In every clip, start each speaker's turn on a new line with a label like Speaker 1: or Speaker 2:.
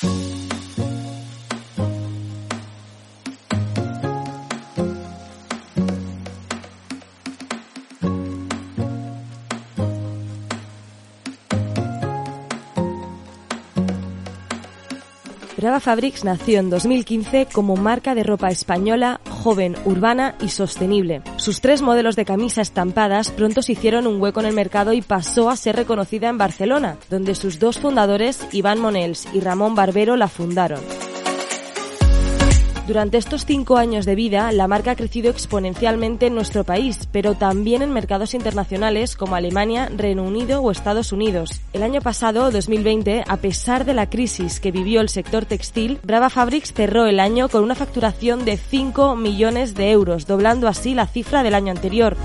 Speaker 1: Thank you.
Speaker 2: Brava Fabrics nació en 2015 como marca de ropa española, joven, urbana y sostenible. Sus tres modelos de camisa estampadas pronto se hicieron un hueco en el mercado y pasó a ser reconocida en Barcelona, donde sus dos fundadores, Iván Monels y Ramón Barbero, la fundaron. Durante estos cinco años de vida, la marca ha crecido exponencialmente en nuestro país, pero también en mercados internacionales como Alemania, Reino Unido o Estados Unidos. El año pasado, 2020, a pesar de la crisis que vivió el sector textil, Brava Fabrics cerró el año con una facturación de 5 millones de euros, doblando así la cifra del año anterior.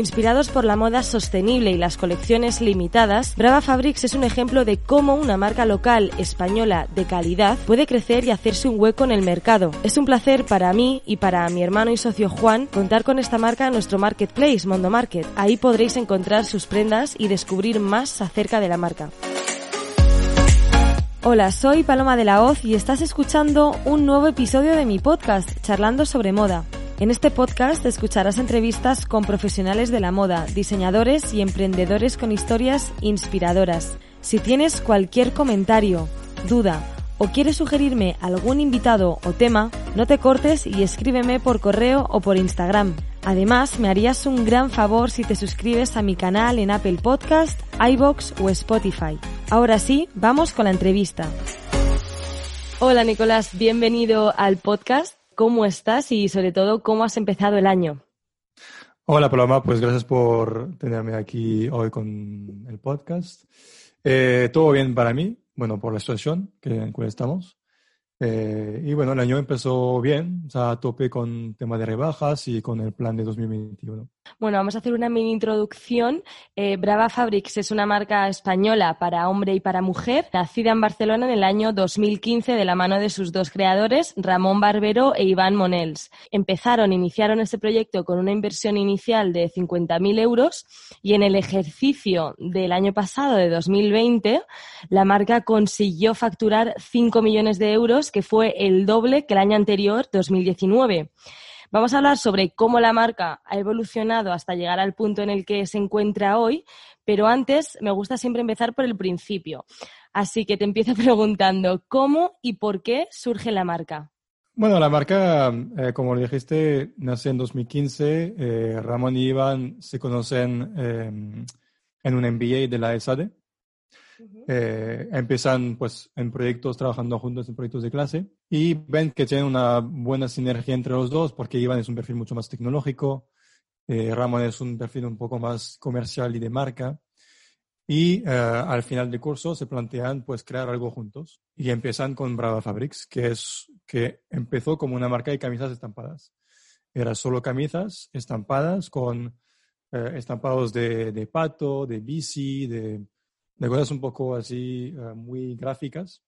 Speaker 2: Inspirados por la moda sostenible y las colecciones limitadas, Brava Fabrics es un ejemplo de cómo una marca local española de calidad puede crecer y hacerse un hueco en el mercado. Es un placer para mí y para mi hermano y socio Juan contar con esta marca en nuestro marketplace, Mondo Market. Ahí podréis encontrar sus prendas y descubrir más acerca de la marca. Hola, soy Paloma de la Hoz y estás escuchando un nuevo episodio de mi podcast, Charlando sobre Moda. En este podcast escucharás entrevistas con profesionales de la moda, diseñadores y emprendedores con historias inspiradoras. Si tienes cualquier comentario, duda o quieres sugerirme algún invitado o tema, no te cortes y escríbeme por correo o por Instagram. Además, me harías un gran favor si te suscribes a mi canal en Apple Podcast, iBox o Spotify. Ahora sí, vamos con la entrevista. Hola Nicolás, bienvenido al podcast cómo estás y sobre todo cómo has empezado el año.
Speaker 3: Hola Paloma, pues gracias por tenerme aquí hoy con el podcast. Eh, todo bien para mí, bueno, por la situación en la que estamos. Eh, y bueno, el año empezó bien, o sea, a tope con tema de rebajas y con el plan de 2021.
Speaker 2: Bueno, vamos a hacer una mini introducción. Eh, Brava Fabrics es una marca española para hombre y para mujer, nacida en Barcelona en el año 2015 de la mano de sus dos creadores, Ramón Barbero e Iván Monels. Empezaron, iniciaron este proyecto con una inversión inicial de 50.000 euros y en el ejercicio del año pasado, de 2020, la marca consiguió facturar 5 millones de euros, que fue el doble que el año anterior, 2019. Vamos a hablar sobre cómo la marca ha evolucionado hasta llegar al punto en el que se encuentra hoy, pero antes me gusta siempre empezar por el principio. Así que te empiezo preguntando, ¿cómo y por qué surge la marca?
Speaker 3: Bueno, la marca, eh, como dijiste, nace en 2015. Eh, Ramón y Iván se conocen eh, en un MBA de la ESADE. Eh, empiezan pues en proyectos, trabajando juntos en proyectos de clase. Y ven que tienen una buena sinergia entre los dos porque Iván es un perfil mucho más tecnológico, eh, Ramón es un perfil un poco más comercial y de marca. Y eh, al final del curso se plantean pues crear algo juntos. Y empiezan con Brava Fabrics que es que empezó como una marca de camisas estampadas. Era solo camisas estampadas con estampados de, de pato, de bici, de de cosas un poco así eh, muy gráficas.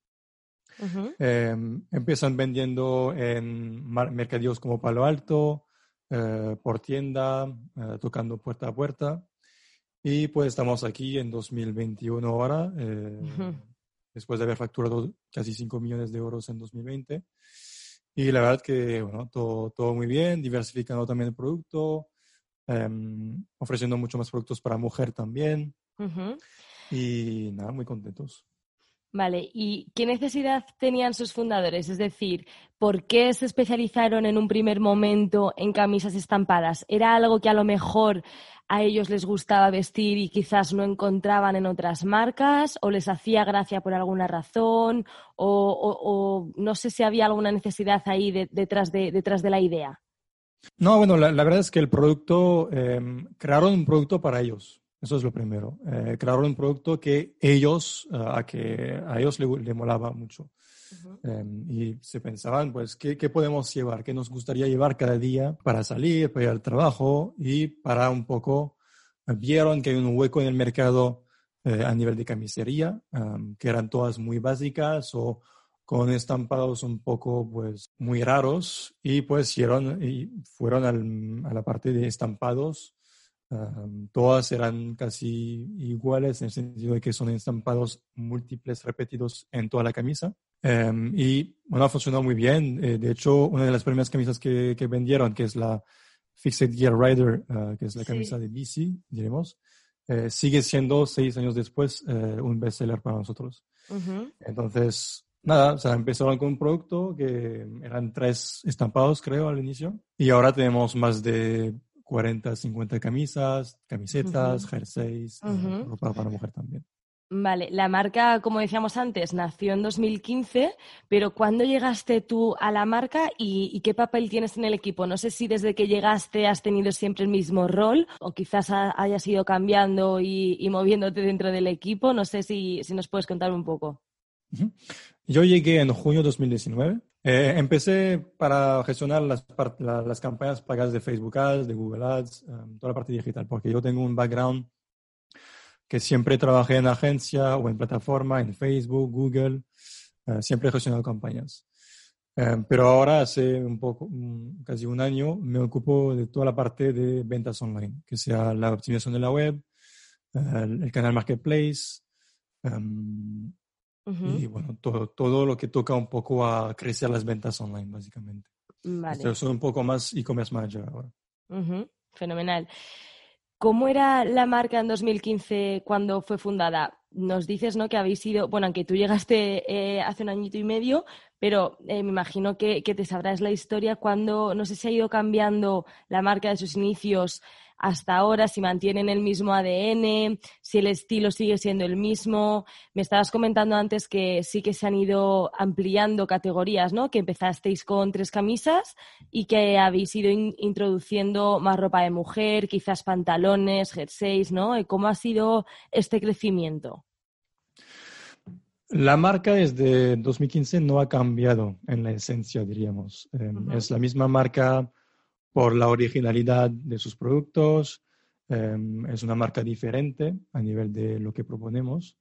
Speaker 3: Em, empiezan vendiendo en mercadillos como Palo Alto, eh, por tienda, eh, tocando puerta a puerta. Y pues estamos aquí en 2021 ahora, después de haber facturado casi 5 millones de euros en 2020. Y la verdad que, bueno, todo, todo muy bien, diversificando también el producto, em, ofreciendo mucho más productos para mujer también y nada, muy contentos.
Speaker 2: Vale, ¿y qué necesidad tenían sus fundadores? Es decir, ¿por qué se especializaron en un primer momento en camisas estampadas? ¿Era algo que a lo mejor a ellos les gustaba vestir y quizás no encontraban en otras marcas? ¿O les hacía gracia por alguna razón? ¿O, no sé si había alguna necesidad ahí detrás, de, detrás de la idea?
Speaker 3: No, bueno, la, verdad es que el producto, em, crearon un producto para ellos Eso es lo primero. Eh, crearon un producto que ellos, eh, a que a ellos le, molaba mucho. Em, y se pensaban, pues, ¿qué, ¿qué, podemos llevar? ¿Qué nos gustaría llevar cada día para salir, para ir al trabajo y para un poco, eh, vieron que hay un hueco en el mercado a nivel de camisería, em, que eran todas muy básicas o con estampados un poco pues muy raros y pues y fueron a la parte de estampados. Todas eran casi iguales en el sentido de que son estampados múltiples repetidos en toda la camisa. Em, y bueno, funcionó muy bien. Eh, de hecho, una de las primeras camisas que, que vendieron, que es la Fixed Gear Rider, ah, que es la camisa de bici, diremos, eh, sigue siendo seis años después eh, un bestseller para nosotros. Entonces, nada, o sea, empezaron con un producto que eran tres estampados, creo, al inicio. Y ahora tenemos más de 40, 50 camisas, camisetas, jerseys, eh, ropa para mujer también.
Speaker 2: Vale, la marca, como decíamos antes, nació en 2015, pero ¿cuándo llegaste tú a la marca y, qué papel tienes en el equipo? No sé si desde que llegaste has tenido siempre el mismo rol o quizás hayas ido cambiando y, moviéndote dentro del equipo. No sé si, si nos puedes contar un poco.
Speaker 3: Yo llegué en junio de 2019. Eh, empecé para gestionar las, las, campañas pagadas de Facebook Ads, de Google Ads, em, toda la parte digital, porque yo tengo un background que siempre trabajé en agencia o en plataforma, en Facebook, Google, eh, siempre he gestionado campañas. Em, pero ahora, hace un poco, casi un año, me ocupo de toda la parte de ventas online, que sea la optimización de la web, eh, el, canal Marketplace, y bueno, todo, todo lo que toca un poco a crecer las ventas online, básicamente. Vale. soy un poco más e-commerce manager ahora.
Speaker 2: Fenomenal. ¿Cómo era la marca en 2015 cuando fue fundada? Nos dices ¿no? que habéis sido, bueno, aunque tú llegaste eh, hace un añito y medio, pero eh, me imagino que, que, te sabrás la historia cuando, no sé si ha ido cambiando la marca de sus inicios hasta ahora, si mantienen el mismo ADN, si el estilo sigue siendo el mismo. Me estabas comentando antes que sí que se han ido ampliando categorías, ¿no? Que empezasteis con tres camisas y que habéis ido introduciendo más ropa de mujer, quizás pantalones, jerseys, ¿no? ¿Cómo ha sido este crecimiento?
Speaker 3: La marca desde 2015 no ha cambiado en la esencia, diríamos. Em, es la misma marca por la originalidad de sus productos. Em, es una marca diferente a nivel de lo que proponemos.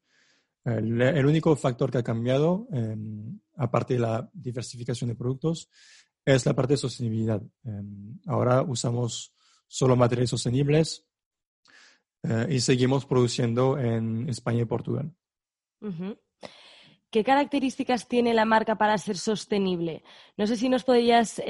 Speaker 3: El, único factor que ha cambiado, em, aparte de la diversificación de productos, es la parte de sostenibilidad. Em, ahora usamos solo materiales sostenibles eh, y seguimos produciendo en España y Portugal.
Speaker 2: ¿Qué características tiene la marca para ser sostenible? No sé si nos podrías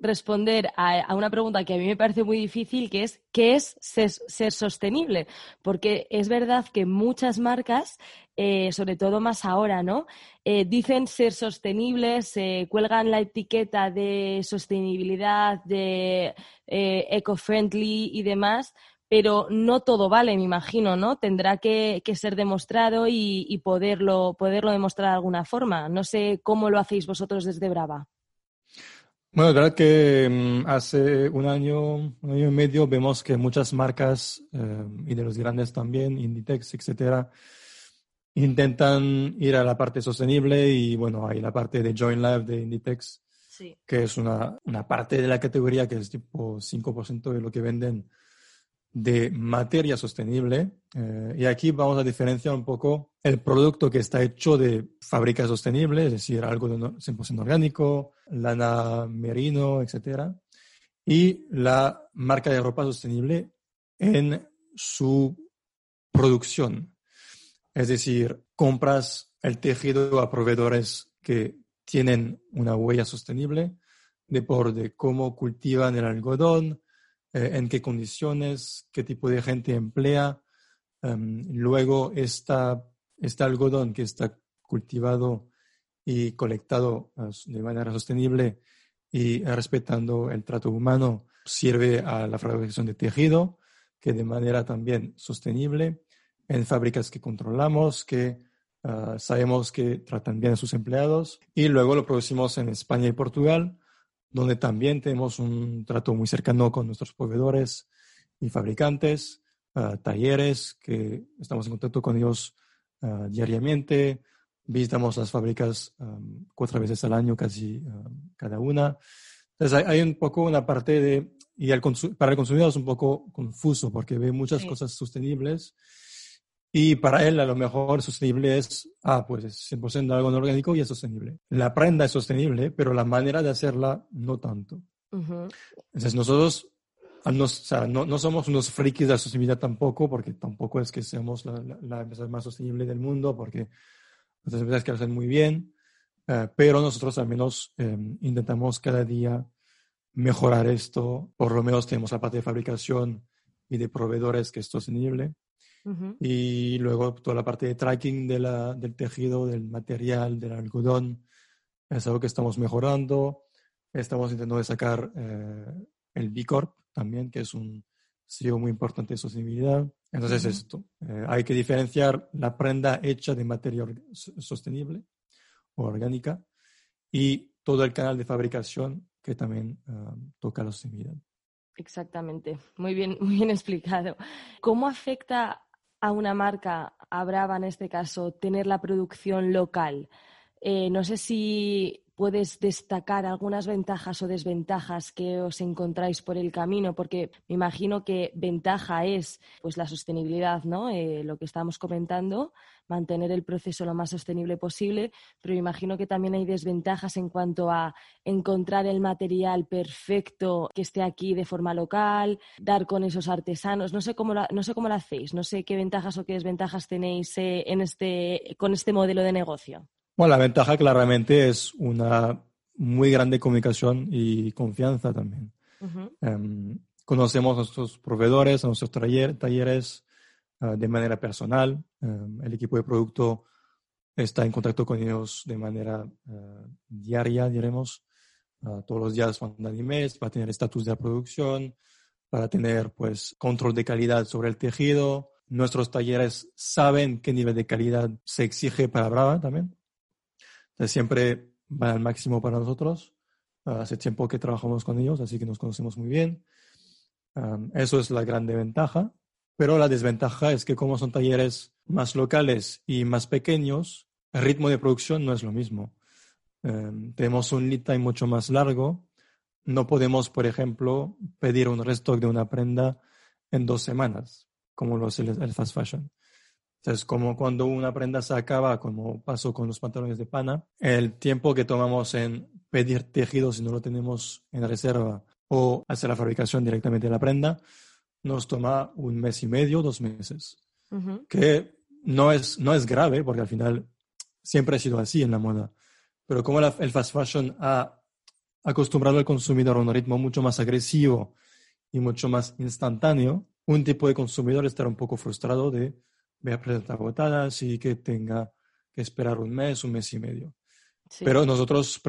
Speaker 2: responder a, una pregunta que a mí me parece muy difícil, que es ¿qué es ser, sostenible? Porque es verdad que muchas marcas, eh, sobre todo más ahora, ¿no? Eh, dicen ser sostenibles, se cuelgan la etiqueta de sostenibilidad, de eh, eco-friendly y demás, pero no todo vale, me imagino, ¿no? Tendrá que, ser demostrado y, y, poderlo, poderlo demostrar de alguna forma. No sé cómo lo hacéis vosotros desde Brava.
Speaker 3: Bueno, es verdad que mm, hace un año, un año y medio vemos que muchas marcas eh, y de los grandes también, Inditex, etcétera, intentan ir a la parte sostenible y bueno, hay la parte de Join Life de Inditex, que es una, una parte de la categoría que es tipo 5% de lo que venden de materia sostenible. Eh, y aquí vamos a diferenciar un poco el producto que está hecho de fábrica sostenible, es decir, algo de 100% orgánico, lana merino, etc. Y la marca de ropa sostenible en su producción. Es decir, compras el tejido a proveedores que tienen una huella sostenible de por de cómo cultivan el algodón, eh, en qué condiciones, qué tipo de gente emplea. Em, luego, este algodón que está cultivado y colectado eh, de manera sostenible y respetando el trato humano sirve a la fabricación de tejido, que de manera también sostenible, en fábricas que controlamos, que eh, sabemos que tratan bien a sus empleados, y luego lo producimos en España y Portugal, donde también tenemos un trato muy cercano con nuestros proveedores y fabricantes, ah, talleres que estamos en contacto con ellos ah, diariamente, visitamos las fábricas cuatro veces al año, casi cada una. Entonces hay, un poco una parte de, y para el consumidor es un poco confuso porque ve muchas cosas sostenibles y para él a lo mejor sostenible es, ah, pues es 100% algo no orgánico y es sostenible. La prenda es sostenible, pero la manera de hacerla no tanto. Entonces nosotros no, o sea, no, no, somos unos frikis de la sostenibilidad tampoco, porque tampoco es que seamos la, la, empresa más sostenible del mundo, porque otras empresas que lo hacen muy bien, eh, pero nosotros al menos em, intentamos cada día mejorar esto. Por lo menos tenemos la parte de fabricación y de proveedores que es sostenible. Y luego toda la parte de tracking de la, del tejido, del material, del algodón, es algo que estamos mejorando. Estamos intentando sacar eh, el B Corp también, que es un sello muy importante de sostenibilidad. Entonces, esto, eh, hay que diferenciar la prenda hecha de materia sostenible o orgánica y todo el canal de fabricación que también ah, toca la sostenibilidad.
Speaker 2: Exactamente, muy bien, muy bien explicado. ¿Cómo afecta a una marca, a Brava en este caso, tener la producción local? Eh, no sé si puedes destacar algunas ventajas o desventajas que os encontráis por el camino, porque me imagino que ventaja es pues la sostenibilidad, ¿no? Eh, lo que estábamos comentando, mantener el proceso lo más sostenible posible, pero imagino que también hay desventajas en cuanto a encontrar el material perfecto que esté aquí de forma local, dar con esos artesanos. No sé cómo lo, no sé cómo lo hacéis, no sé qué ventajas o qué desventajas tenéis eh, en este, con este modelo de negocio.
Speaker 3: Bueno, la ventaja claramente es una muy grande comunicación y confianza también. Em, conocemos a nuestros proveedores, a nuestros talleres ah, de manera personal. Em, el equipo de producto está en contacto con ellos de manera ah, diaria, diremos. Ah, todos los días mandan emails para tener estatus de la producción, para tener pues control de calidad sobre el tejido. Nuestros talleres saben qué nivel de calidad se exige para Brava también siempre van al máximo para nosotros. Ah, hace tiempo que trabajamos con ellos, así que nos conocemos muy bien. eso es la grande ventaja. Pero la desventaja es que como son talleres más locales y más pequeños, el ritmo de producción no es lo mismo. tenemos un lead time mucho más largo. No podemos, por ejemplo, pedir un restock de una prenda en dos semanas, como lo hace el fast fashion. Entonces, como cuando una prenda se acaba, como pasó con los pantalones de pana, el tiempo que tomamos en pedir tejido si no lo tenemos en reserva o hacer la fabricación directamente de la prenda, nos toma un mes y medio, dos meses. Que no es, no es grave, porque al final siempre ha sido así en la moda. Pero como el fast fashion ha acostumbrado al consumidor a un ritmo mucho más agresivo y mucho más instantáneo, un tipo de consumidor estará un poco frustrado de vea presentar agotadas y que tenga que esperar un mes, un mes y medio. Pero nosotros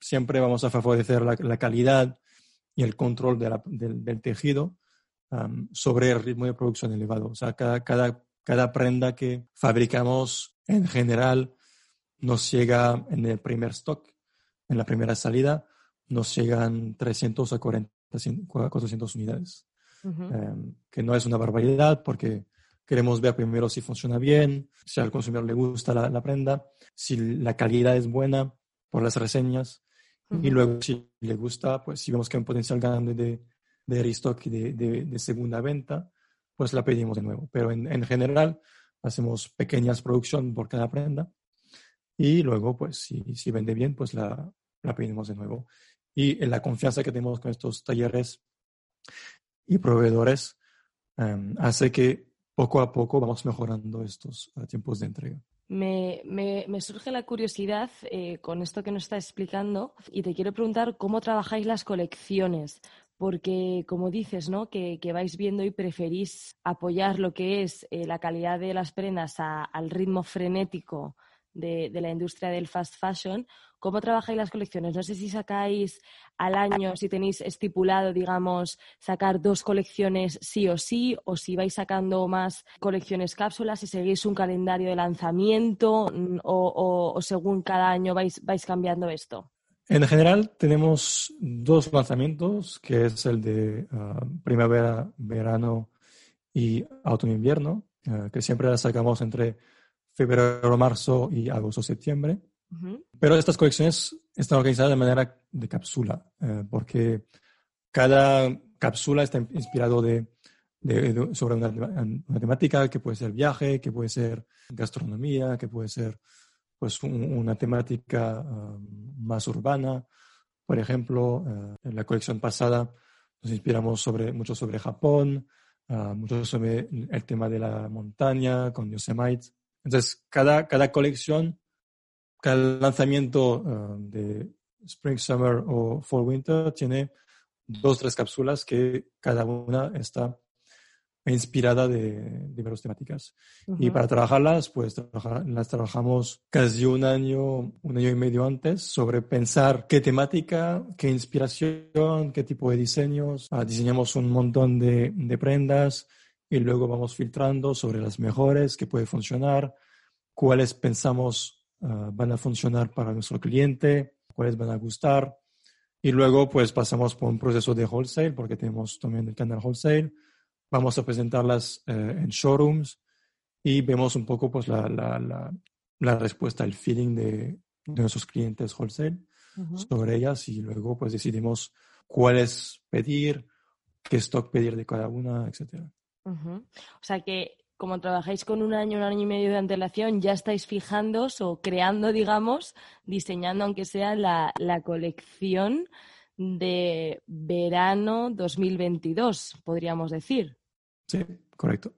Speaker 3: siempre vamos a favorecer la, calidad y el control del, tejido sobre el ritmo de producción elevado. O sea, cada, cada, cada prenda que fabricamos en general nos llega en el primer stock, en la primera salida, nos llegan 300 a 40, 400 unidades. Em, que no es una barbaridad porque Queremos ver primero si funciona bien, si al consumidor le gusta la, prenda, si la calidad es buena por las reseñas y luego si le gusta, pues si vemos que hay un potencial grande de, de restock y de, de, segunda venta, pues la pedimos de nuevo. Pero en, en general hacemos pequeñas producciones por cada prenda y luego, pues si, si vende bien, pues la, la pedimos de nuevo. Y en la confianza que tenemos con estos talleres y proveedores em, hace que poco a poco vamos mejorando estos eh, tiempos de entrega.
Speaker 2: Me, surge la curiosidad eh, con esto que nos está explicando y te quiero preguntar cómo trabajáis las colecciones, porque como dices, ¿no? Que, vais viendo y preferís apoyar lo que es eh, la calidad de las prendas al ritmo frenético de, la industria del fast fashion. ¿Cómo trabajáis las colecciones? No sé si sacáis al año, si tenéis estipulado, digamos, sacar dos colecciones sí o sí, o si vais sacando más colecciones cápsulas, si seguís un calendario de lanzamiento mm, o, según cada año vais, vais cambiando esto.
Speaker 3: En general tenemos dos lanzamientos, que es el de ah, primavera, verano y otoño-invierno, eh, que siempre las sacamos entre febrero-marzo y agosto-septiembre. Pero estas colecciones están organizadas de manera de cápsula, eh, porque cada cápsula está inspirado de, sobre una, temática que puede ser viaje, que puede ser gastronomía, que puede ser pues una temática um, más urbana. Por ejemplo, uh, en la colección pasada nos inspiramos sobre, mucho sobre Japón, uh, mucho sobre el tema de la montaña con Yosemite. Entonces, cada, cada colección, cada lanzamiento uh, de Spring, Summer o Fall, Winter tiene dos, tres cápsulas que cada una está inspirada de diversas temáticas. Y para trabajarlas, pues las trabajamos casi un año, un año y medio antes sobre pensar qué temática, qué inspiración, qué tipo de diseños. Ah, diseñamos un montón de, de, prendas y luego vamos filtrando sobre las mejores que puede funcionar, cuáles pensamos uh, van a funcionar para nuestro cliente, cuáles van a gustar. Y luego pues pasamos por un proceso de wholesale, porque tenemos también el canal wholesale. Vamos a presentarlas eh, en showrooms y vemos un poco pues la, la, la, la respuesta, el feeling de, de nuestros clientes wholesale sobre ellas y luego pues decidimos cuáles pedir, qué stock pedir de cada una, etcétera.
Speaker 2: O sea que como trabajáis con un año, un año y medio de antelación, ya estáis fijando o creando, digamos, diseñando, aunque sea la, colección de verano 2022, podríamos decir.
Speaker 3: Sí, correcto.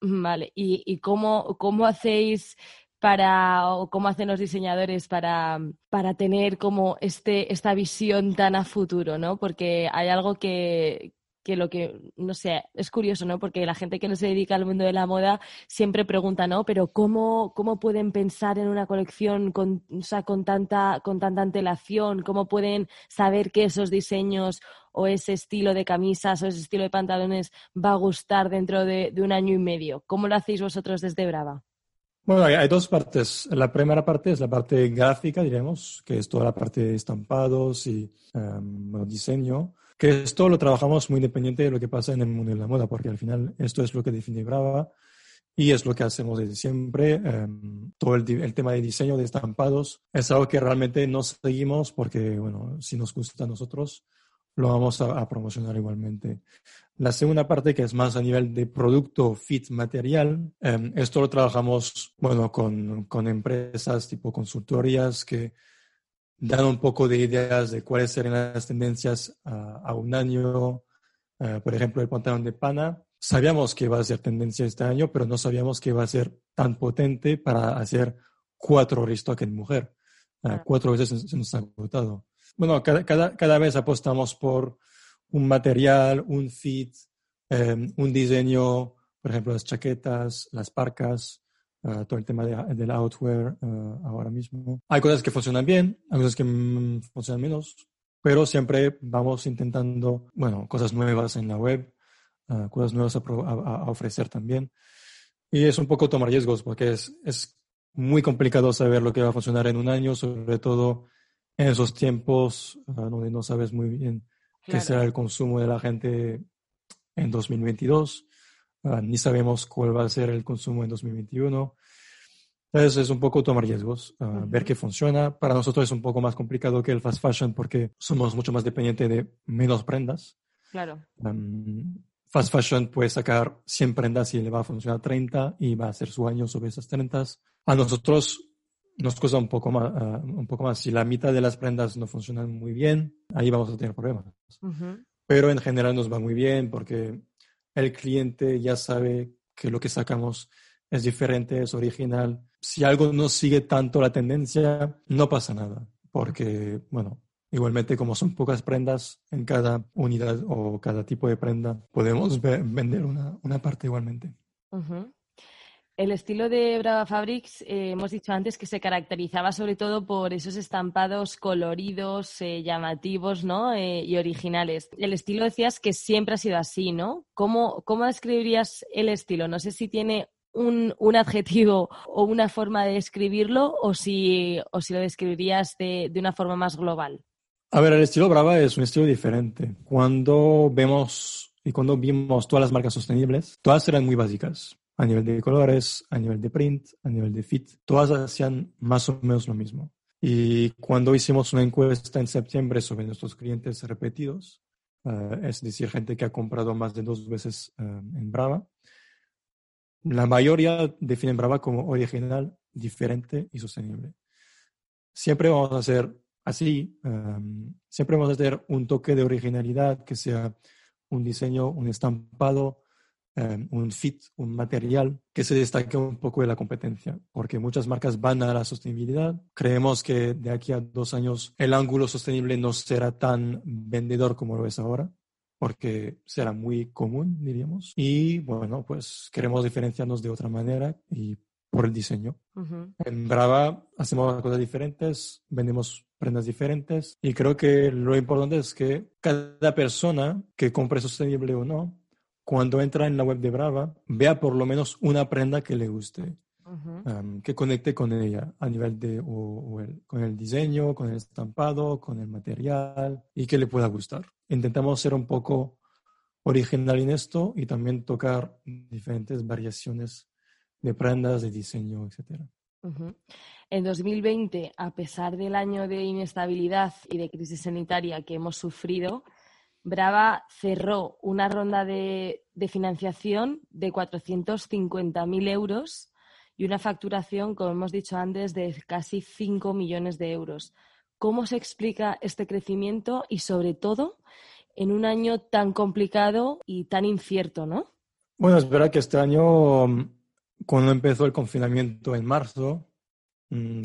Speaker 2: Vale, ¿y, cómo, cómo hacéis para, o cómo hacen los diseñadores para, para tener como este, esta visión tan a futuro, ¿no? Porque hay algo que, que lo que, no sé, es curioso, ¿no? Porque la gente que no se dedica al mundo de la moda siempre pregunta, ¿no? Pero ¿cómo, cómo pueden pensar en una colección con, con, tanta, con tanta antelación? ¿Cómo pueden saber que esos diseños o ese estilo de camisas o ese estilo de pantalones va a gustar dentro de, un año y medio? ¿Cómo lo hacéis vosotros desde Brava?
Speaker 3: Bueno, hay, dos partes. La primera parte es la parte gráfica, diremos, que es toda la parte de estampados y um, diseño que esto lo trabajamos muy independiente de lo que pasa en el mundo de la moda, porque al final esto es lo que define Brava y es lo que hacemos desde siempre. Em, todo el, tema de diseño de estampados es algo que realmente no seguimos porque, bueno, si nos gusta a nosotros, lo vamos a, promocionar igualmente. La segunda parte, que es más a nivel de producto, fit, material, em, esto lo trabajamos, bueno, con, con empresas tipo consultorías que dan un poco de ideas de cuáles serían las tendencias a, un año. Eh, por ejemplo, el pantalón de pana. Sabíamos que iba a ser tendencia este año, pero no sabíamos que iba a ser tan potente para hacer cuatro restock en mujer. Eh, cuatro veces se nos ha agotado. Bueno, cada, cada, cada, vez apostamos por un material, un fit, eh, un diseño, por ejemplo, las chaquetas, las parcas, Ah, todo el tema de, del outwear ah, ahora mismo. Hay cosas que funcionan bien, hay cosas que mm, funcionan menos, pero siempre vamos intentando, bueno, cosas nuevas en la web, uh, cosas nuevas a, a, ofrecer también. Y es un poco tomar riesgos porque es, es muy complicado saber lo que va a funcionar en un año, sobre todo en esos tiempos donde no sabes muy bien qué será el consumo de la gente en 2022. Ah, ni sabemos cuál va a ser el consumo en 2021. Entonces es un poco tomar riesgos, ah, ver qué funciona. Para nosotros es un poco más complicado que el fast fashion porque somos mucho más dependientes de menos prendas.
Speaker 2: Claro.
Speaker 3: fast fashion puede sacar 100 prendas y le va a funcionar 30 y va a hacer su año sobre esas 30. A nosotros nos cuesta un poco más, ah, un poco más. Si la mitad de las prendas no funcionan muy bien, ahí vamos a tener problemas. Pero en general nos va muy bien porque el cliente ya sabe que lo que sacamos es diferente, es original. Si algo no sigue tanto la tendencia, no pasa nada, porque, bueno, igualmente como son pocas prendas en cada unidad o cada tipo de prenda, podemos vender una, una parte igualmente.
Speaker 2: El estilo de Brava Fabrics, eh, hemos dicho antes que se caracterizaba sobre todo por esos estampados coloridos, eh, llamativos ¿no? Eh, y originales. El estilo decías que siempre ha sido así, ¿no? ¿Cómo, cómo describirías el estilo? No sé si tiene un, un, adjetivo o una forma de describirlo o si, o si lo describirías de, de una forma más global.
Speaker 3: A ver, el estilo Brava es un estilo diferente. Cuando vemos y cuando vimos todas las marcas sostenibles, todas eran muy básicas a nivel de colores, a nivel de print, a nivel de fit. Todas hacían más o menos lo mismo. Y cuando hicimos una encuesta en septiembre sobre nuestros clientes repetidos, eh, es decir, gente que ha comprado más de dos veces eh, en Brava, la mayoría definen Brava como original, diferente y sostenible. Siempre vamos a hacer así, eh, siempre vamos a hacer un toque de originalidad que sea un diseño, un estampado, Em, un fit, un material que se destaque un poco de la competencia, porque muchas marcas van a la sostenibilidad. Creemos que de aquí a dos años el ángulo sostenible no será tan vendedor como lo es ahora, porque será muy común, diríamos. Y bueno, pues queremos diferenciarnos de otra manera y por el diseño. En Brava hacemos cosas diferentes, vendemos prendas diferentes y creo que lo importante es que cada persona que compre sostenible o no cuando entra en la web de Brava, vea por lo menos una prenda que le guste, que conecte con ella a nivel de, o, con el diseño, con el estampado, con el material y que le pueda gustar. Intentamos ser un poco original en esto y también tocar diferentes variaciones de prendas, de diseño, etc.
Speaker 2: En 2020, a pesar del año de inestabilidad y de crisis sanitaria que hemos sufrido, Brava cerró una ronda de, financiación de 450.000 euros y una facturación, como hemos dicho antes, de casi 5 millones de euros. ¿Cómo se explica este crecimiento y, sobre todo, en un año tan complicado y tan incierto, no?
Speaker 3: Bueno, es verdad que este año, cuando empezó el confinamiento en marzo, Mm,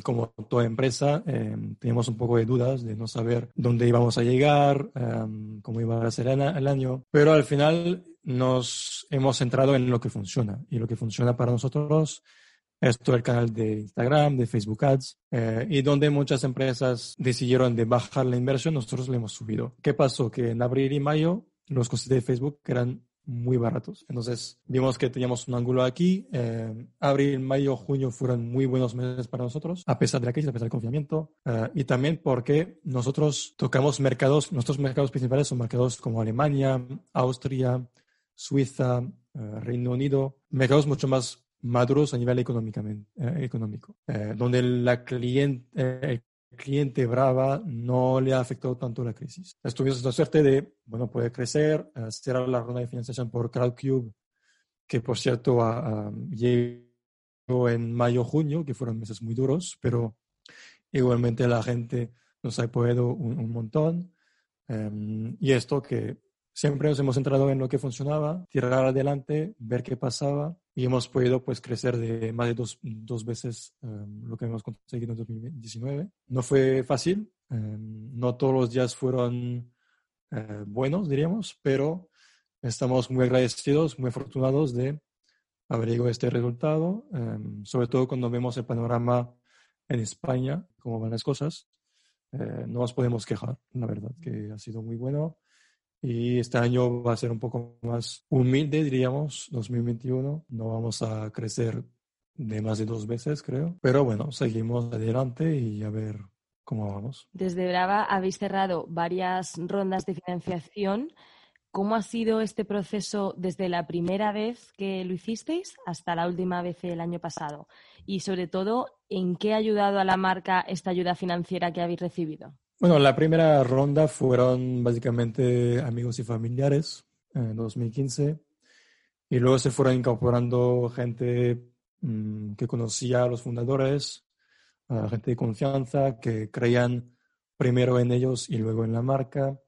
Speaker 3: como toda empresa, eh, teníamos un poco de dudas de no saber dónde íbamos a llegar, em, cómo iba a ser el año, pero al final nos hemos centrado en lo que funciona y lo que funciona para nosotros es todo el canal de Instagram, de Facebook Ads, eh, y donde muchas empresas decidieron de bajar la inversión, nosotros le hemos subido. ¿Qué pasó? Que en abril y mayo los costes de Facebook eran muy baratos. Entonces vimos que teníamos un ángulo aquí. Eh, abril, mayo, junio fueron muy buenos meses para nosotros, a pesar de la crisis, a pesar del confinamiento. Eh, y también porque nosotros tocamos mercados, nuestros mercados principales son mercados como Alemania, Austria, Suiza, eh, Reino Unido, mercados mucho más maduros a nivel económico, donde la cliente, cliente Brava no le ha afectado tanto la crisis. Estuvimos la suerte de, bueno, poder crecer, cerrar la ronda de financiación por Crowdcube, que por cierto llegó en mayo-junio, que fueron meses muy duros, pero igualmente la gente nos ha apoyado un, montón. Em, y esto que siempre nos hemos centrado en lo que funcionaba, tirar adelante, ver qué pasaba y hemos podido pues crecer de más de dos, dos veces em, lo que hemos conseguido en 2019. No fue fácil, em, no todos los días fueron eh, buenos, diríamos, pero estamos muy agradecidos, muy afortunados de haber llegado a este resultado, em, sobre todo cuando vemos el panorama en España, cómo van las cosas. Eh, no nos podemos quejar, la verdad, que ha sido muy bueno. Y este año va a ser un poco más humilde, diríamos, 2021. No vamos a crecer de más de dos veces, creo. Pero bueno, seguimos adelante y a ver cómo vamos.
Speaker 2: Desde Brava habéis cerrado varias rondas de financiación. ¿Cómo ha sido este proceso desde la primera vez que lo hicisteis hasta la última vez el año pasado? Y sobre todo, ¿en qué ha ayudado a la marca esta ayuda financiera que habéis recibido?
Speaker 3: Bueno, la primera ronda fueron básicamente amigos y familiares en 2015 y luego se fueron incorporando gente mm, que conocía a los fundadores, gente de confianza que creían primero en ellos y luego en la marca.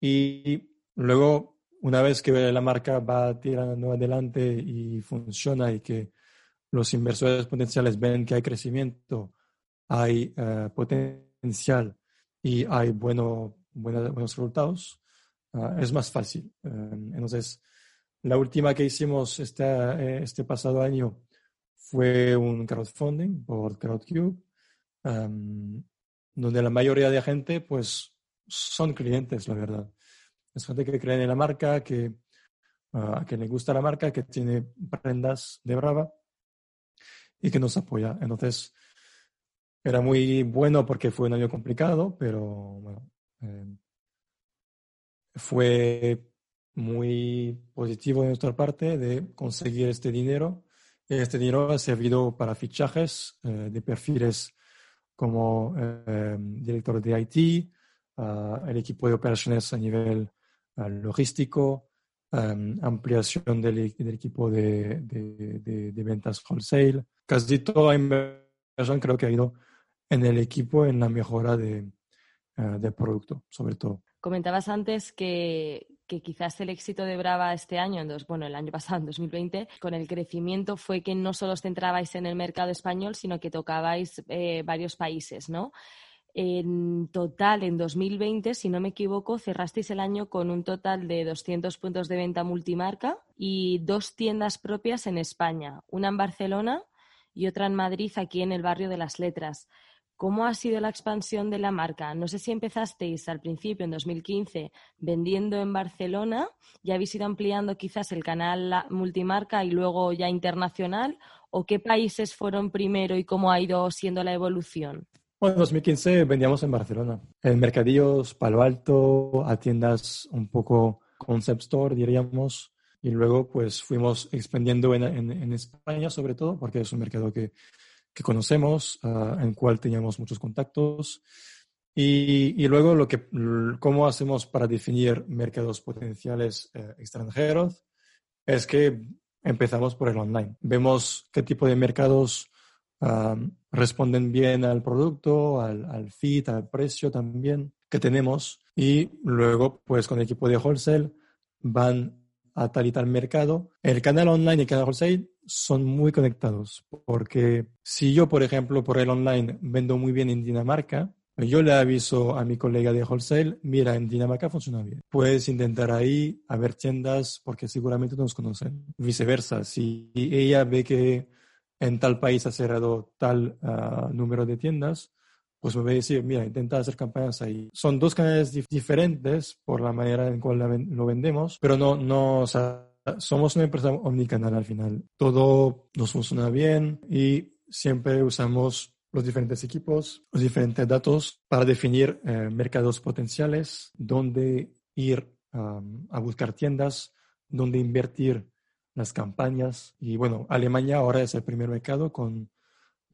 Speaker 3: Y luego, una vez que la marca va tirando adelante y funciona y que los inversores potenciales ven que hay crecimiento, hay uh, potencial y hay bueno, buenos resultados, ah, es más fácil. Em, entonces, la última que hicimos este, eh, este pasado año fue un crowdfunding por Crowdcube, em, donde la mayoría de gente, pues, son clientes, la verdad. Es gente que cree en la marca, que, uh, que le gusta la marca, que tiene prendas de Brava y que nos apoya. Entonces, era muy bueno porque fue un año complicado, pero bueno, eh, fue muy positivo de nuestra parte de conseguir este dinero. Este dinero ha servido para fichajes eh, de perfiles como eh, director de IT, uh, el equipo de operaciones a nivel uh, logístico, um, ampliación del, equipo de, ventas wholesale. Casi toda inversión creo que ha ido en el equipo en la mejora de, uh, del producto, sobre todo.
Speaker 2: Comentabas antes que, que quizás el éxito de Brava este año, en dos, bueno, el año pasado, en 2020, con el crecimiento fue que no solo os centrabais en el mercado español, sino que tocabais eh, varios países, ¿no? En total, en 2020, si no me equivoco, cerrasteis el año con un total de 200 puntos de venta multimarca y dos tiendas propias en España, una en Barcelona y otra en Madrid, aquí en el barrio de las Letras. ¿Cómo ha sido la expansión de la marca? No sé si empezasteis al principio, en 2015, vendiendo en Barcelona y habéis ido ampliando quizás el canal multimarca y luego ya internacional, o qué países fueron primero y cómo ha ido siendo la evolución.
Speaker 3: Bueno, en 2015 vendíamos en Barcelona, en mercadillos, Palo Alto, a tiendas un poco concept store, diríamos, y luego pues fuimos expandiendo en, en, en España sobre todo, porque es un mercado que que conocemos, uh, en cual teníamos muchos contactos. Y, y, luego, lo que, cómo hacemos para definir mercados potenciales eh, extranjeros es que empezamos por el online. Vemos qué tipo de mercados um, responden bien al producto, al, al fit, al precio también que tenemos. Y luego, pues con el equipo de wholesale, van a tal y tal mercado. El canal online y el canal wholesale son muy conectados, porque si yo, por ejemplo, por el online vendo muy bien en Dinamarca, yo le aviso a mi colega de wholesale, mira, en Dinamarca funciona bien. Puedes intentar ahí a ver tiendas porque seguramente nos conocen. Viceversa, si ella ve que en tal país ha cerrado tal uh, número de tiendas, pues me va a decir, mira, intenta hacer campañas ahí. Son dos canales dif diferentes por la manera en cual lo vendemos, pero no, no, o sea, somos una empresa omnicanal al final. Todo nos funciona bien y siempre usamos los diferentes equipos, los diferentes datos para definir eh, mercados potenciales, dónde ir a buscar tiendas, dónde invertir las campañas. Y bueno, Alemania ahora es el primer mercado con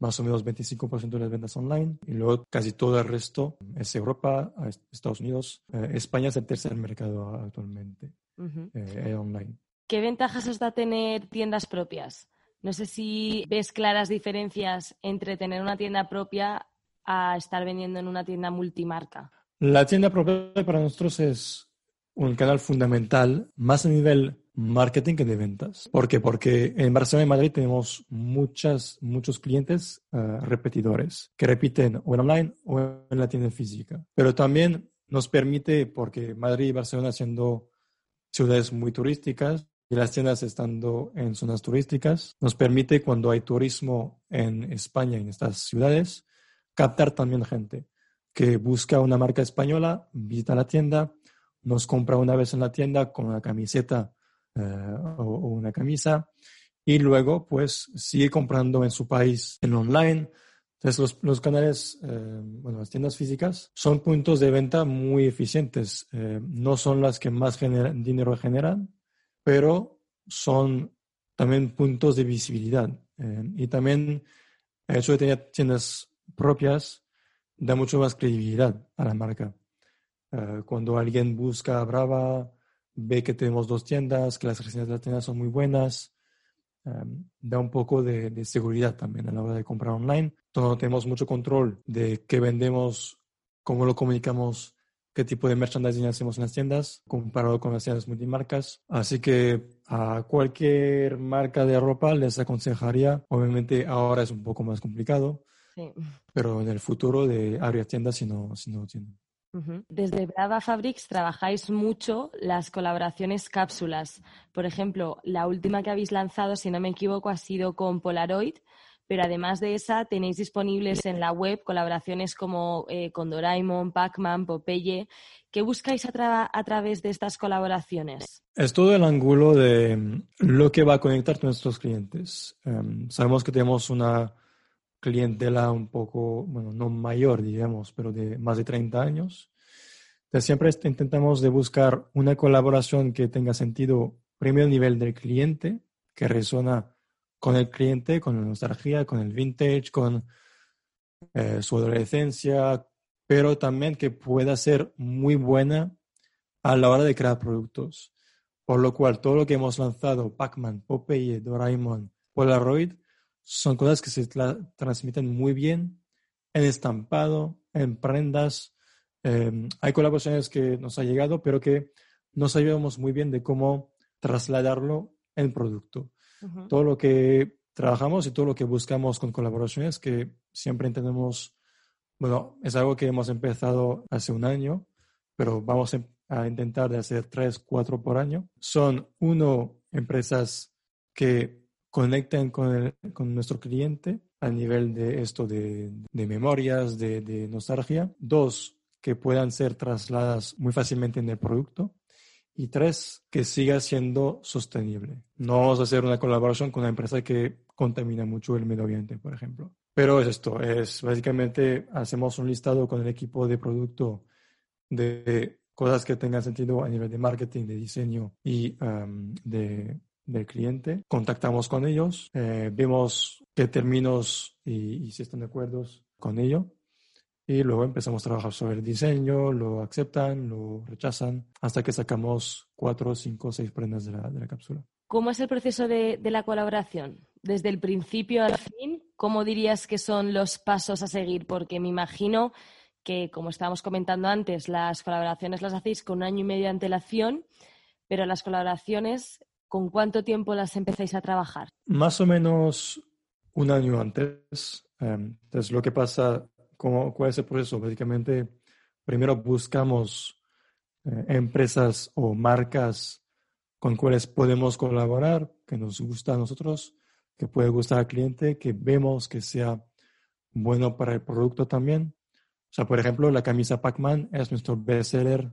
Speaker 3: más o menos 25% de las ventas online y luego casi todo el resto es Europa, Estados Unidos. Eh, España es el tercer mercado actualmente uh -huh. eh, online.
Speaker 2: ¿Qué ventajas os da tener tiendas propias? No sé si ves claras diferencias entre tener una tienda propia a estar vendiendo en una tienda multimarca.
Speaker 3: La tienda propia para nosotros es un canal fundamental, más a nivel marketing que de ventas. ¿Por qué? Porque en Barcelona y Madrid tenemos muchas, muchos clientes uh, repetidores que repiten o en online o en la tienda física. Pero también nos permite, porque Madrid y Barcelona siendo ciudades muy turísticas, y las tiendas estando en zonas turísticas, nos permite cuando hay turismo en España, en estas ciudades, captar también gente que busca una marca española, visita la tienda, nos compra una vez en la tienda con una camiseta eh, o, o, una camisa y luego pues sigue comprando en su país en online. Entonces los, los canales, eh, bueno, las tiendas físicas son puntos de venta muy eficientes. Eh, no son las que más dinero generan, pero son también puntos de visibilidad. Eh, y también el hecho de tener tiendas propias da mucho más credibilidad a la marca. Cuando alguien busca Brava, ve que tenemos dos tiendas, que las reseñas de las tiendas son muy buenas, um, da un poco de, de, seguridad también a la hora de comprar online. Entonces, tenemos mucho control de qué vendemos, cómo lo comunicamos qué tipo de merchandising hacemos en las tiendas comparado con las tiendas multimarcas. Así que a cualquier marca de ropa les aconsejaría, obviamente ahora es un poco más complicado, sí. pero en el futuro de abrir tiendas si no, si no tienen.
Speaker 2: Desde Brava Fabrics trabajáis mucho las colaboraciones cápsulas. Por ejemplo, la última que habéis lanzado, si no me equivoco, ha sido con Polaroid, pero además de esa tenéis disponibles en la web colaboraciones como eh, con Doraemon, Pac-Man, Popeye. ¿Qué buscáis a, tra a, través de estas colaboraciones?
Speaker 3: Es todo el ángulo de lo que va a conectar con nuestros clientes. Um, sabemos que tenemos una clientela un poco, bueno, no mayor, digamos, pero de más de 30 años. siempre intentamos de buscar una colaboración que tenga sentido primero nivel del cliente, que resuena con el cliente, con la nostalgia, con el vintage, con eh, su adolescencia, pero también que pueda ser muy buena a la hora de crear productos. Por lo cual, todo lo que hemos lanzado, Pac-Man, Popeye, Doraemon, Polaroid, son cosas que se transmiten muy bien en estampado, en prendas. Em, hay colaboraciones que nos ha llegado, pero que no sabíamos muy bien de cómo trasladarlo en producto. Todo lo que trabajamos y todo lo que buscamos con colaboraciones que siempre entendemos, bueno, es algo que hemos empezado hace un año, pero vamos a intentar de hacer tres, cuatro por año. Son, uno, empresas que conecten con, con nuestro cliente a nivel de esto de, de memorias, de, de, nostalgia. Dos, que puedan ser trasladadas muy fácilmente en el producto. Y tres, que siga siendo sostenible. No vamos a hacer una colaboración con una empresa que contamina mucho el medio ambiente, por ejemplo. Pero es esto, es básicamente hacemos un listado con el equipo de producto de cosas que tengan sentido a nivel de marketing, de diseño y um, de, del cliente. Contactamos con ellos, eh, vemos qué términos y, si están de acuerdo con ello. Y luego empezamos a trabajar sobre el diseño, lo aceptan, lo rechazan, hasta que sacamos cuatro, cinco, seis prendas de la, de la cápsula.
Speaker 2: ¿Cómo es el proceso de, de, la colaboración? Desde el principio al fin, ¿cómo dirías que son los pasos a seguir? Porque me imagino que, como estábamos comentando antes, las colaboraciones las hacéis con un año y medio de antelación, pero las colaboraciones, ¿con cuánto tiempo las empezáis a trabajar?
Speaker 3: Más o menos un año antes. Em, entonces, lo que pasa, ¿cómo, ¿cuál es el proceso? Básicamente, primero buscamos eh, empresas o marcas con cuales podemos colaborar, que nos gusta a nosotros, que puede gustar al cliente, que vemos que sea bueno para el producto también. O sea, por ejemplo, la camisa Pac-Man es nuestro bestseller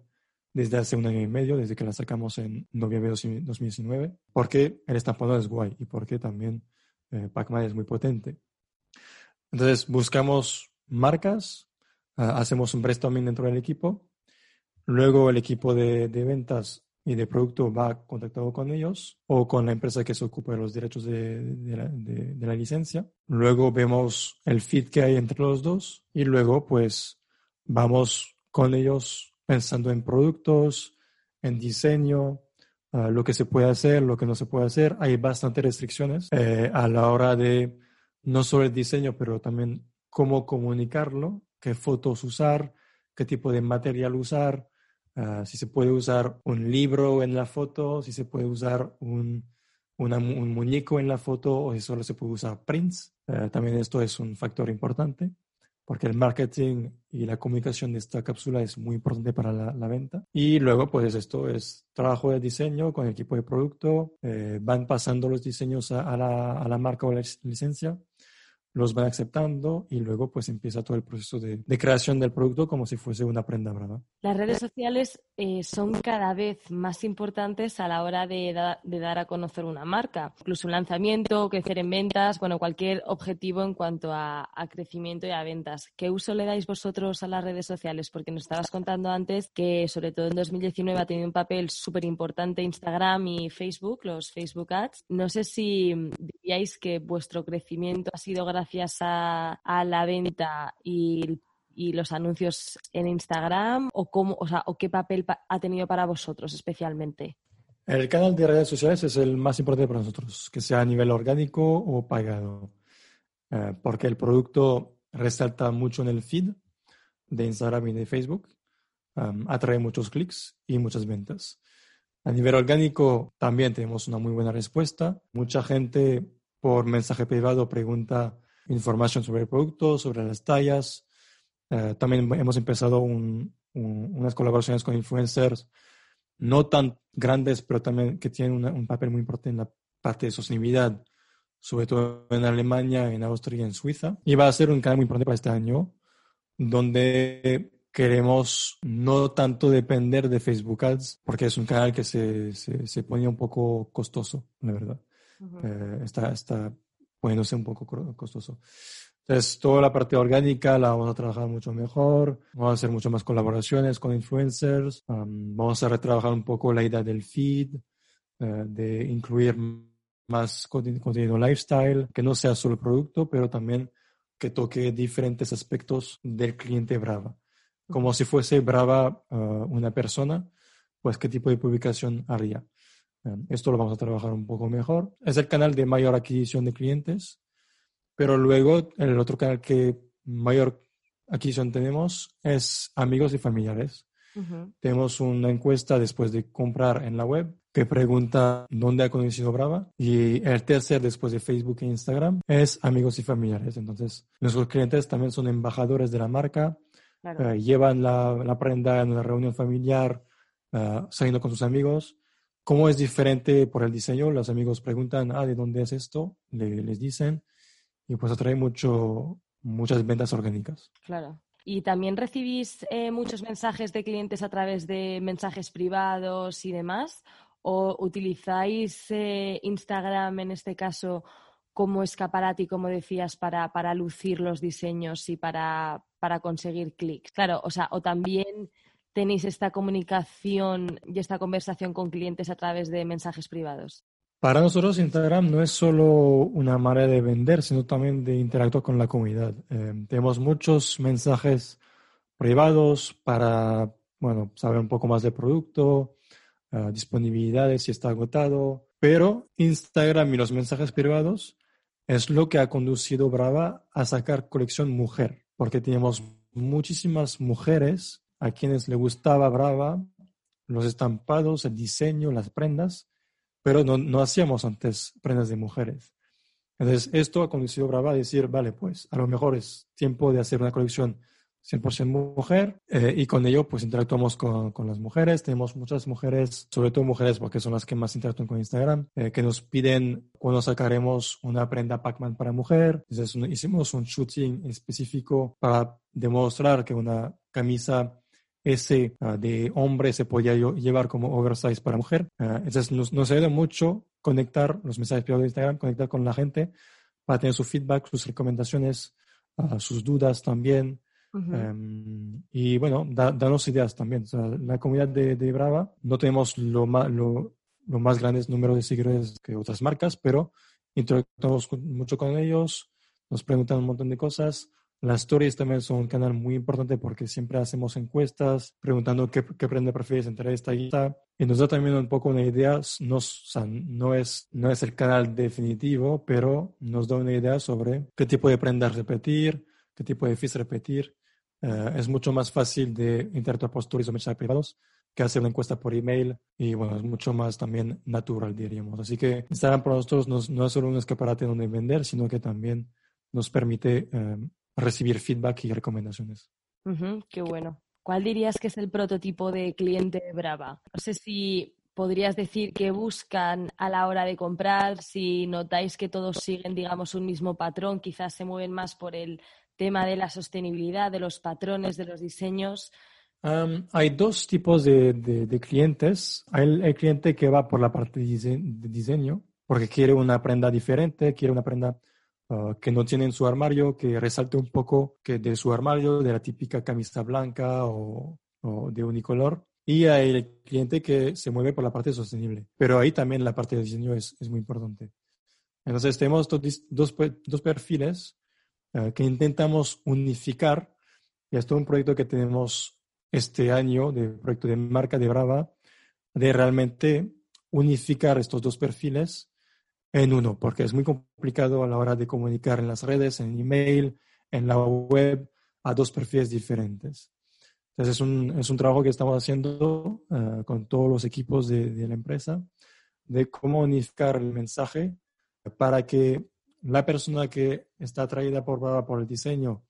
Speaker 3: desde hace un año y medio, desde que la sacamos en noviembre de 2019, porque el estampado es guay y porque también eh, Pac-Man es muy potente. Entonces, buscamos marcas, ah, hacemos un brainstorming dentro del equipo, luego el equipo de, ventas y de producto va contactado con ellos o con la empresa que se ocupa de los derechos de, de, la, de, la, licencia. Luego vemos el fit que hay entre los dos y luego pues vamos con ellos pensando en productos, en diseño, uh, lo que se puede hacer, lo que no se puede hacer. Hay bastantes restricciones eh, a la hora de no solo el diseño, pero también cómo comunicarlo, qué fotos usar, qué tipo de material usar, Uh, si se puede usar un libro en la foto, si se puede usar un, un muñeco en la foto o si solo se puede usar prints. Uh, también esto es un factor importante porque el marketing y la comunicación de esta cápsula es muy importante para la, venta. Y luego, pues esto es trabajo de diseño con el equipo de producto, eh, van pasando los diseños a, a, la, a la marca o la licencia los van aceptando y luego pues empieza todo el proceso de, creación del producto como si fuese una prenda, ¿verdad?
Speaker 2: Las redes sociales eh, son cada vez más importantes a la hora de, dar a conocer una marca, incluso un lanzamiento, crecer en ventas, bueno, cualquier objetivo en cuanto a, a, crecimiento y a ventas. ¿Qué uso le dais vosotros a las redes sociales? Porque nos estabas contando antes que sobre todo en 2019 ha tenido un papel súper importante Instagram y Facebook, los Facebook Ads. No sé si diríais que vuestro crecimiento ha sido gracias gracias a, la venta y, los anuncios en Instagram o, cómo, o, qué papel ha tenido para vosotros especialmente?
Speaker 3: El canal de redes sociales es el más importante para nosotros, que sea a nivel orgánico o pagado, eh, porque el producto resalta mucho en el feed de Instagram y de Facebook, atrae muchos clics y muchas ventas. A nivel orgánico también tenemos una muy buena respuesta. Mucha gente por mensaje privado pregunta información sobre el producto, sobre las tallas. Uh, también hemos empezado un, un, unas colaboraciones con influencers no tan grandes, pero también que tienen una, un papel muy importante en la parte de sostenibilidad, sobre todo en Alemania, en Austria y en Suiza. Y va a ser un canal muy importante para este año, donde queremos no tanto depender de Facebook Ads, porque es un canal que se, se, se pone un poco costoso, la verdad. Uh -huh. eh, está, está poniéndose un poco costoso. Entonces, toda la parte orgánica la vamos a trabajar mucho mejor, vamos a hacer mucho más colaboraciones con influencers, vamos a retrabajar un poco la idea del feed, eh, de incluir más contenido lifestyle, que no sea solo producto, pero también que toque diferentes aspectos del cliente Brava. Como si fuese Brava eh, una persona, pues qué tipo de publicación haría. Esto lo vamos a trabajar un poco mejor. Es el canal de mayor adquisición de clientes pero luego el otro canal que mayor adquisición tenemos es amigos y familiares. Tenemos una encuesta después de comprar en la web que pregunta dónde ha conocido Brava y el tercer después de Facebook e Instagram es amigos y familiares. Entonces, nuestros clientes también son embajadores de la marca, eh, llevan la, la, prenda en una reunión familiar, uh, saliendo con sus amigos. ¿Cómo es diferente por el diseño? Los amigos preguntan, ah, ¿de dónde es esto? Le, les dicen y pues atrae mucho, muchas ventas orgánicas.
Speaker 2: Claro. ¿Y también recibís eh, muchos mensajes de clientes a través de mensajes privados y demás? ¿O utilizáis eh, Instagram en este caso como escaparate como decías, para, para lucir los diseños y para, para conseguir clics? Claro, o sea, o también tenéis esta comunicación y esta conversación con clientes a través de mensajes privados.
Speaker 3: Para nosotros Instagram no es solo una manera de vender, sino también de interactuar con la comunidad. Eh, tenemos muchos mensajes privados para, bueno, saber un poco más del producto, uh, disponibilidades si está agotado, pero Instagram y los mensajes privados es lo que ha conducido Brava a sacar colección mujer, porque tenemos muchísimas mujeres a quienes le gustaba Brava, los estampados, el diseño, las prendas, pero no, no hacíamos antes prendas de mujeres. Entonces, esto ha conducido a Brava a decir, vale, pues a lo mejor es tiempo de hacer una colección 100% mujer eh, y con ello pues interactuamos con, con, las mujeres. Tenemos muchas mujeres, sobre todo mujeres porque son las que más interactúan con Instagram, eh, que nos piden cuando sacaremos una prenda Pac-Man para mujer. Entonces hicimos un shooting específico para demostrar que una camisa ese ah, de hombre se podía llevar como oversize para mujer. Ah, entonces nos, nos ayuda mucho conectar los mensajes privados de Instagram, conectar con la gente para tener su feedback, sus recomendaciones, ah, sus dudas también. Em, y bueno, da, danos ideas también. la comunidad de, de, Brava no tenemos lo más, lo, más grandes número de seguidores que otras marcas, pero interactuamos mucho con ellos, nos preguntan un montón de cosas. Las stories también son un canal muy importante porque siempre hacemos encuestas preguntando qué, qué prenda prefieres entre esta y esta. Y nos da también un poco una idea, no, no, es, no es el canal definitivo, pero nos da una idea sobre qué tipo de prendas repetir, qué tipo de fees repetir. Eh, es mucho más fácil de interactuar por stories o mensajes privados que hacer una encuesta por email y bueno, es mucho más también natural, diríamos. Así que Instagram para nosotros no, no es solo un escaparate donde vender, sino que también nos permite eh, recibir feedback y recomendaciones.
Speaker 2: qué bueno. ¿Cuál dirías que es el prototipo de cliente Brava? No sé si podrías decir que buscan a la hora de comprar, si notáis que todos siguen, digamos, un mismo patrón, quizás se mueven más por el tema de la sostenibilidad, de los patrones, de los diseños.
Speaker 3: hay dos tipos de, clientes. Hay el, cliente que va por la parte de diseño, porque quiere una prenda diferente, quiere una prenda Ah, que no tienen su armario, que resalte un poco que de su armario, de la típica camisa blanca o, de unicolor. Y el cliente que se mueve por la parte sostenible. Pero ahí también la parte de diseño es, es muy importante. Entonces tenemos dos, dos perfiles ah, que intentamos unificar. Y esto es un proyecto que tenemos este año, de proyecto de marca de Brava, de realmente unificar estos dos perfiles en uno, porque es muy complicado a la hora de comunicar en las redes, en email, en la web, a dos perfiles diferentes. Entonces es un, es un trabajo que estamos haciendo eh, con todos los equipos de, la empresa, de cómo unificar el mensaje para que la persona que está atraída por, por el diseño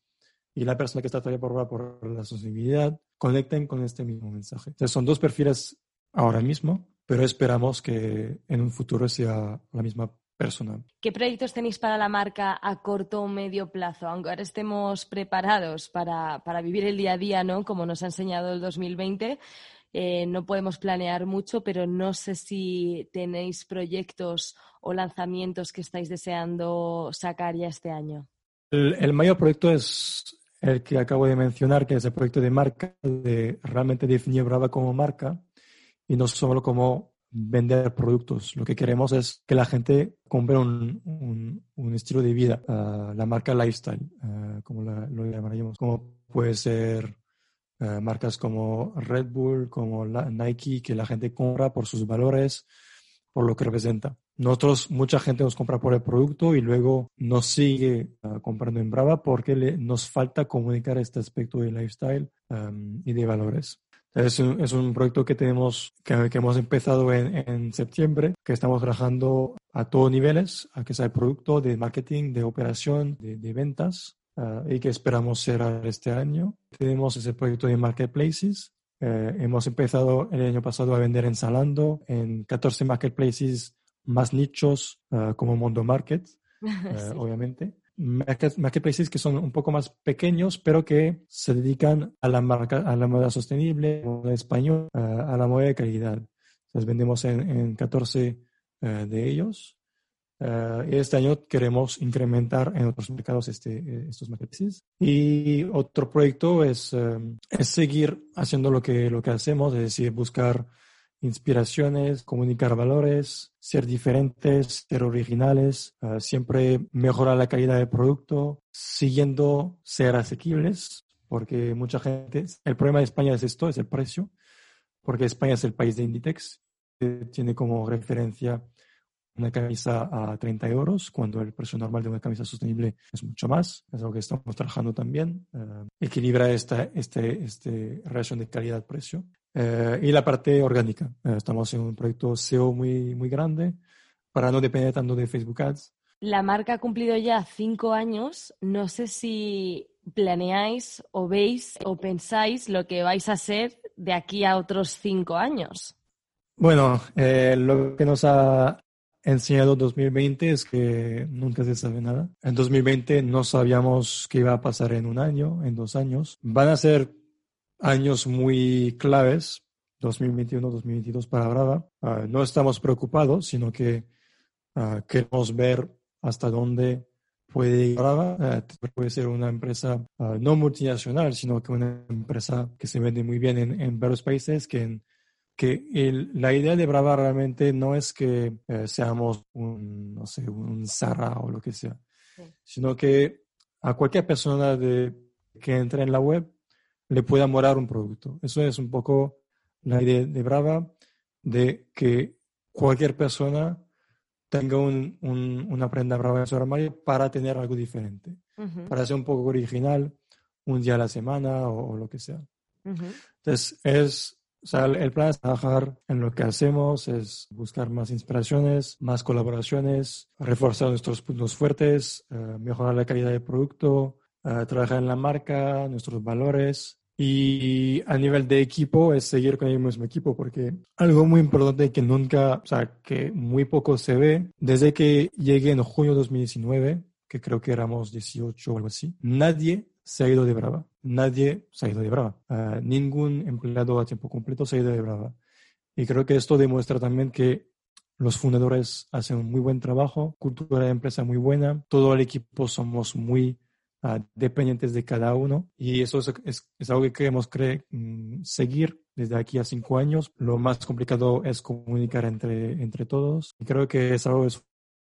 Speaker 3: y la persona que está atraída por, por la sostenibilidad conecten con este mismo mensaje. Entonces son dos perfiles ahora mismo, pero esperamos que en un futuro sea la misma persona.
Speaker 2: ¿Qué proyectos tenéis para la marca a corto o medio plazo? Aunque ahora estemos preparados para, para vivir el día a día, ¿no? Como nos ha enseñado el 2020, eh, no podemos planear mucho, pero no sé si tenéis proyectos o lanzamientos que estáis deseando sacar ya este año.
Speaker 3: El, mayor proyecto es el que acabo de mencionar, que es el proyecto de marca, de realmente definir Brava como marca y no solo como vender productos. Lo que queremos es que la gente compre un, un, estilo de vida, ah, la marca lifestyle, uh, como lo llamaríamos, como puede ser uh, marcas como Red Bull, como Nike, que la gente compra por sus valores, por lo que representa. Nosotros, mucha gente nos compra por el producto y luego nos sigue comprando en Brava porque le, nos falta comunicar este aspecto de lifestyle um, y de valores. Es un, es un proyecto que tenemos, que, que hemos empezado en, en, septiembre, que estamos trabajando a todos niveles, a que sea el producto de marketing, de operación, de, de ventas, uh, y que esperamos cerrar este año. Tenemos ese proyecto de marketplaces. Eh, hemos empezado el año pasado a vender en Salando, en 14 marketplaces más nichos uh, como Mondo Market, uh, sí. Marketplaces que son un poco más pequeños, pero que se dedican a la marca, a la moda sostenible, a la moda español, a la moda de calidad. Las vendemos en, en 14 uh, de ellos. Uh, este año queremos incrementar en otros mercados este, estos marketplaces. Y otro proyecto es, es seguir haciendo lo que, lo que hacemos, es decir, buscar inspiraciones, comunicar valores, ser diferentes, ser originales, uh, siempre mejorar la calidad del producto, siguiendo ser asequibles, porque mucha gente, el problema de España es esto, es el precio, porque España es el país de Inditex, tiene como referencia una camisa a 30 euros, cuando el precio normal de una camisa sostenible es mucho más. Es algo que estamos trabajando también. Uh, equilibra esta este, este relación de calidad-precio. Uh, y la parte orgánica. Uh, estamos en un proyecto SEO muy, muy grande para no depender tanto de Facebook Ads.
Speaker 2: La marca ha cumplido ya cinco años. No sé si planeáis o veis o pensáis lo que vais a hacer de aquí a otros cinco años.
Speaker 3: Bueno, eh, lo que nos ha enseñado 2020 es que nunca se sabe nada. En 2020 no sabíamos qué iba a pasar en un año, en dos años. Van a ser años muy claves, 2021-2022 para Brava. Uh, no estamos preocupados, sino que uh, queremos ver hasta dónde puede Brava. Uh, puede ser una empresa no multinacional, sino que una empresa que se vende muy bien en, en varios países, que en que el, la idea de Brava realmente no es que eh, seamos un, no sé, un Zara o lo que sea, sí. sino que a cualquier persona de, que entre en la web le pueda morar un producto. Eso es un poco la idea de Brava, de que cualquier persona tenga un, un, una prenda Brava en su armario para tener algo diferente, uh -huh. para ser un poco original, un día a la semana o, o lo que sea. Uh -huh. Entonces, es o sea, el plan es trabajar en lo que hacemos, es buscar más inspiraciones, más colaboraciones, reforzar nuestros puntos fuertes, uh, mejorar la calidad del producto, uh, trabajar en la marca, nuestros valores. Y a nivel de equipo es seguir con el mismo equipo, porque algo muy importante que nunca, o sea, que muy poco se ve, desde que llegué en junio de 2019, que creo que éramos 18 o algo así, nadie se ha ido de Brava. Nadie se ha ido de Brava. Uh, ningún empleado a tiempo completo se ha ido de Brava. Y creo que esto demuestra también que los fundadores hacen un muy buen trabajo, cultura de empresa muy buena, todo el equipo somos muy uh, dependientes de cada uno y eso es, es, es algo que queremos mm, seguir desde aquí a cinco años. Lo más complicado es comunicar entre, entre todos. Y creo que es algo que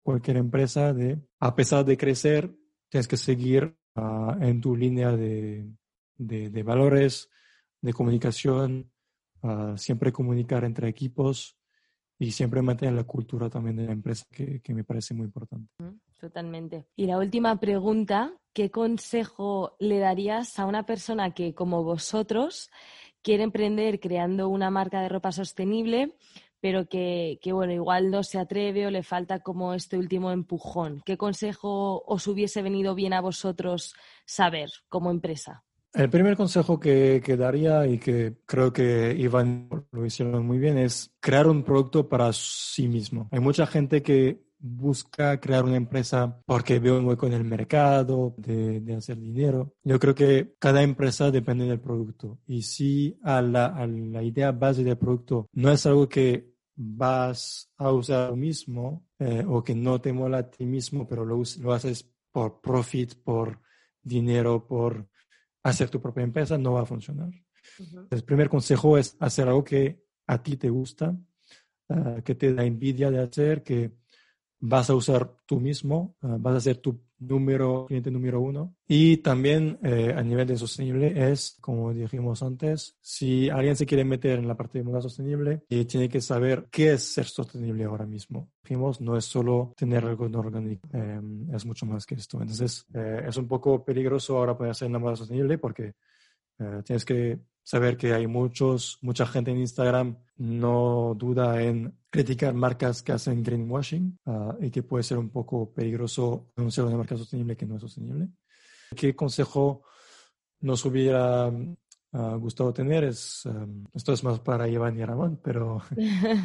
Speaker 3: cualquier empresa de, a pesar de crecer, tienes que seguir en tu línea de, de, valores, de comunicación, siempre comunicar entre equipos y siempre mantener la cultura también de la empresa, que, que me parece muy importante.
Speaker 2: Totalmente. Y la última pregunta, ¿qué consejo le darías a una persona que, como vosotros, quiere emprender creando una marca de ropa sostenible, pero que, que, bueno, igual no se atreve o le falta como este último empujón. ¿Qué consejo os hubiese venido bien a vosotros saber como empresa?
Speaker 3: El primer consejo que, que, daría y que creo que Iván lo hicieron muy bien es crear un producto para sí mismo. Hay mucha gente que busca crear una empresa porque ve un hueco en el mercado, de, de, hacer dinero. Yo creo que cada empresa depende del producto. Y si a la, a la idea base del producto no es algo que vas a usar mismo eh, o que no te mola a ti mismo, pero lo, lo haces por profit, por dinero, por hacer tu propia empresa, no va a funcionar. El primer consejo es hacer algo que a ti te gusta, ah, que te da envidia de hacer, que vas a usar tú mismo, ah, vas a ser tu número, cliente número uno. Y también eh, a nivel de sostenible es, como dijimos antes, si alguien se quiere meter en la parte de moda sostenible, eh, tiene que saber qué es ser sostenible ahora mismo. Dijimos, no es solo tener algo no orgánico, eh, es mucho más que esto. Entonces, es un poco peligroso ahora poder hacer la moda sostenible porque tienes que saber que hay muchos, mucha gente en Instagram no duda en criticar marcas que hacen greenwashing ah, y que puede ser un poco peligroso anunciar una marca sostenible que no es sostenible. ¿Qué consejo nos hubiera ah, gustado tener? Es, em, esto es más para Iván y Ramón, pero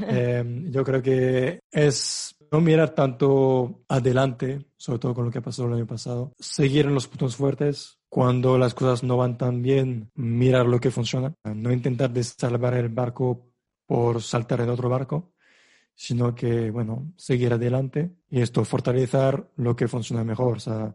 Speaker 3: em, yo creo que es no mirar tanto adelante, sobre todo con lo que pasó el año pasado, seguir en los puntos fuertes, cuando las cosas no van tan bien, mirar lo que funciona, no intentar salvar el barco por saltar en otro barco, sino que, bueno, seguir adelante y esto, fortalecer lo que funciona mejor. O sea,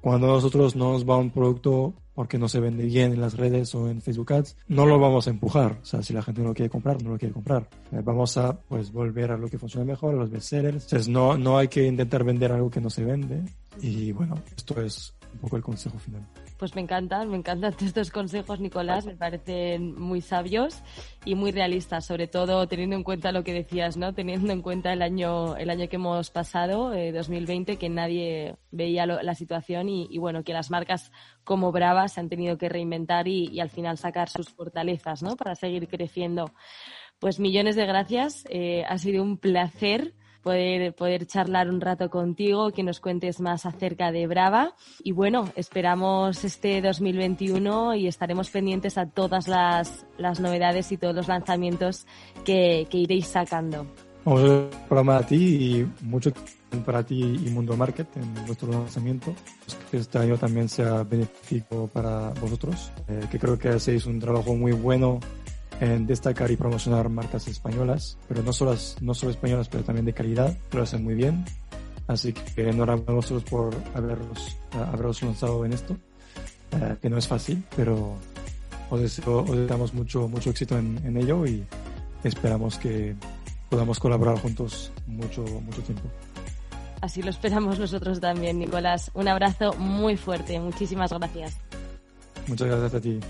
Speaker 3: cuando nosotros no nos va un producto porque no se vende bien en las redes o en Facebook Ads, no lo vamos a empujar. O sea, si la gente no lo quiere comprar, no lo quiere comprar. Eh, vamos a, pues, volver a lo que funciona mejor, a los bestsellers. Entonces, no, no hay que intentar vender algo que no se vende. Y bueno, esto es un poco el consejo final.
Speaker 2: Pues me encantan, me encantan estos consejos, Nicolás, me parecen muy sabios y muy realistas, sobre todo teniendo en cuenta lo que decías, ¿no? Teniendo en cuenta el año, el año que hemos pasado, 2020, eh, que nadie veía la situación y, bueno, que las marcas como Brava se han tenido que reinventar y, al final sacar sus fortalezas, ¿no? Para seguir creciendo. Pues millones de gracias, eh, ha sido un placer poder, poder charlar un rato contigo, que nos cuentes más acerca de Brava. Y bueno, esperamos este 2021 y estaremos pendientes a todas las, las novedades y todos los lanzamientos que, que iréis sacando.
Speaker 3: Vamos a programa a ti y mucho para ti y Mundo Market en vuestro lanzamiento. Que este año también sea benéfico para vosotros, eh, que creo que hacéis un trabajo muy bueno en destacar y promocionar marcas españolas, pero no solo, no solo españolas, pero también de calidad, lo hacen muy bien. Así que enhorabuena a vosotros por haberlos, haberlos lanzado en esto, eh, que no es fácil, pero os, deseamos mucho, mucho éxito en, en, ello y esperamos que podamos colaborar juntos mucho, mucho tiempo.
Speaker 2: Así lo esperamos nosotros también, Nicolás. Un abrazo muy fuerte. Muchísimas gracias.
Speaker 3: Muchas gracias a ti.